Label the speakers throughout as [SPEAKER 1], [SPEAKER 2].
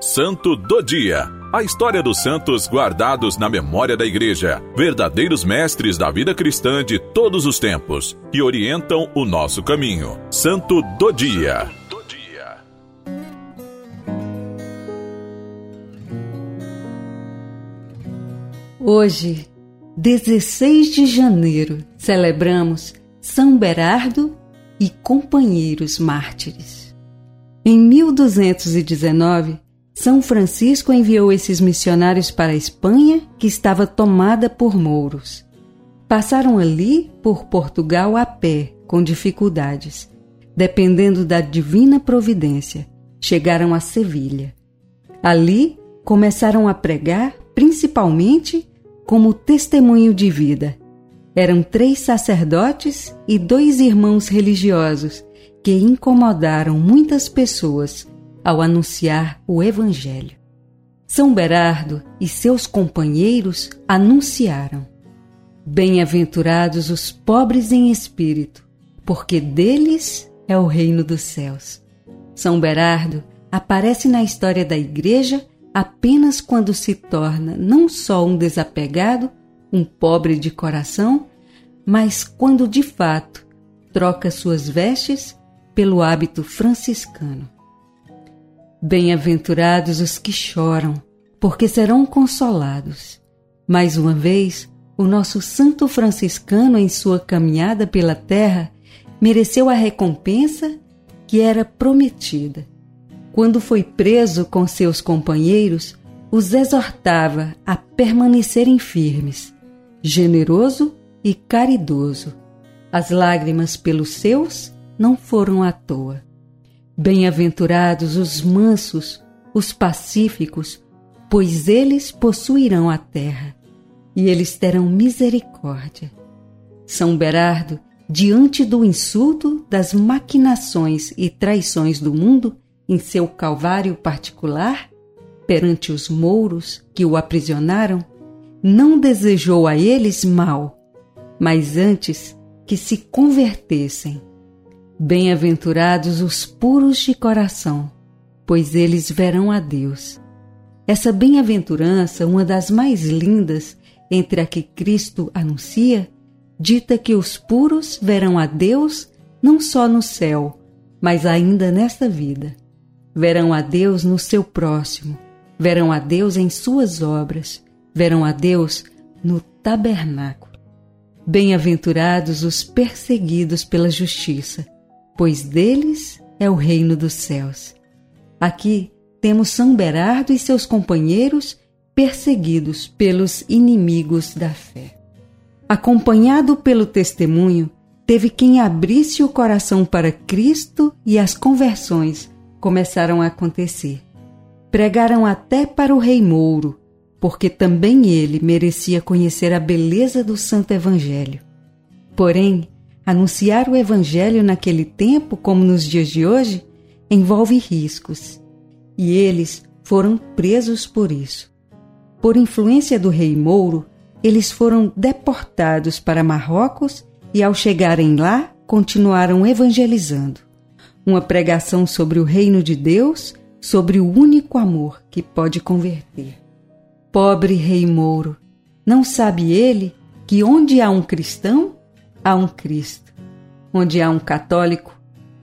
[SPEAKER 1] Santo do Dia. A história dos santos guardados na memória da Igreja, verdadeiros mestres da vida cristã de todos os tempos, que orientam o nosso caminho. Santo do Dia.
[SPEAKER 2] Hoje, 16 de janeiro, celebramos São Berardo e companheiros mártires. Em 1219, São Francisco enviou esses missionários para a Espanha, que estava tomada por mouros. Passaram ali por Portugal a pé, com dificuldades. Dependendo da divina providência, chegaram a Sevilha. Ali começaram a pregar, principalmente como testemunho de vida. Eram três sacerdotes e dois irmãos religiosos que incomodaram muitas pessoas ao anunciar o Evangelho. São Berardo e seus companheiros anunciaram: Bem-aventurados os pobres em espírito, porque deles é o reino dos céus. São Berardo aparece na história da Igreja apenas quando se torna não só um desapegado, um pobre de coração, mas quando de fato troca suas vestes pelo hábito franciscano. Bem-aventurados os que choram, porque serão consolados. Mais uma vez, o nosso santo franciscano, em sua caminhada pela terra, mereceu a recompensa que era prometida quando foi preso com seus companheiros, os exortava a permanecerem firmes, generoso e caridoso. As lágrimas pelos seus não foram à toa. Bem-aventurados os mansos, os pacíficos, pois eles possuirão a terra, e eles terão misericórdia. São Berardo, diante do insulto das maquinações e traições do mundo, em seu calvário particular, perante os mouros que o aprisionaram, não desejou a eles mal, mas antes que se convertessem. Bem-aventurados os puros de coração, pois eles verão a Deus. Essa bem-aventurança, uma das mais lindas entre a que Cristo anuncia, dita que os puros verão a Deus não só no céu, mas ainda nesta vida verão a Deus no seu próximo, verão a Deus em suas obras, verão a Deus no tabernáculo. Bem-aventurados os perseguidos pela justiça, pois deles é o reino dos céus. Aqui temos São Berardo e seus companheiros perseguidos pelos inimigos da fé. Acompanhado pelo testemunho, teve quem abrisse o coração para Cristo e as conversões começaram a acontecer. Pregaram até para o rei Mouro, porque também ele merecia conhecer a beleza do Santo Evangelho. Porém, anunciar o Evangelho naquele tempo, como nos dias de hoje, envolve riscos, e eles foram presos por isso. Por influência do rei Mouro, eles foram deportados para Marrocos e, ao chegarem lá, continuaram evangelizando uma pregação sobre o reino de Deus, sobre o único amor que pode converter. Pobre rei Mouro, não sabe ele que onde há um cristão, há um Cristo. Onde há um católico,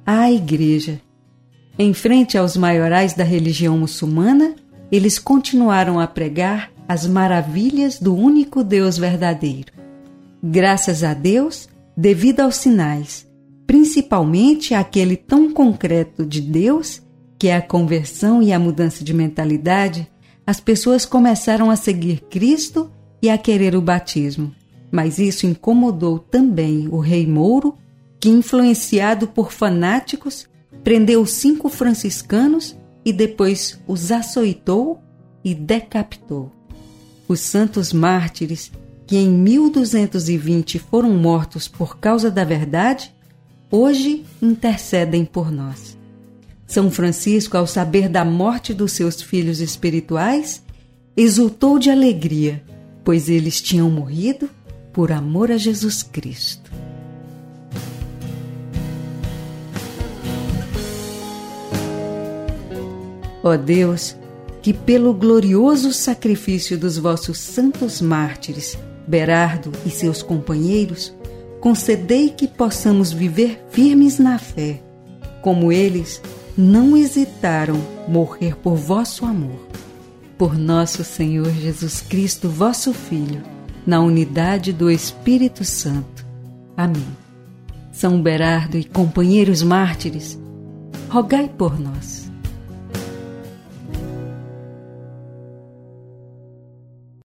[SPEAKER 2] há a igreja. Em frente aos maiorais da religião muçulmana, eles continuaram a pregar as maravilhas do único Deus verdadeiro. Graças a Deus, devido aos sinais, principalmente aquele tão concreto de Deus, que é a conversão e a mudança de mentalidade, as pessoas começaram a seguir Cristo e a querer o batismo. Mas isso incomodou também o rei Mouro, que, influenciado por fanáticos, prendeu cinco franciscanos e depois os açoitou e decapitou. Os santos mártires, que em 1220 foram mortos por causa da verdade, hoje intercedem por nós. São Francisco, ao saber da morte dos seus filhos espirituais, exultou de alegria, pois eles tinham morrido por amor a Jesus Cristo. Ó Deus, que, pelo glorioso sacrifício dos vossos santos mártires, Berardo e seus companheiros, concedei que possamos viver firmes na fé, como eles não hesitaram morrer por vosso amor. Por nosso Senhor Jesus Cristo, vosso Filho, na unidade do Espírito Santo. Amém. São Berardo e companheiros mártires, rogai por nós.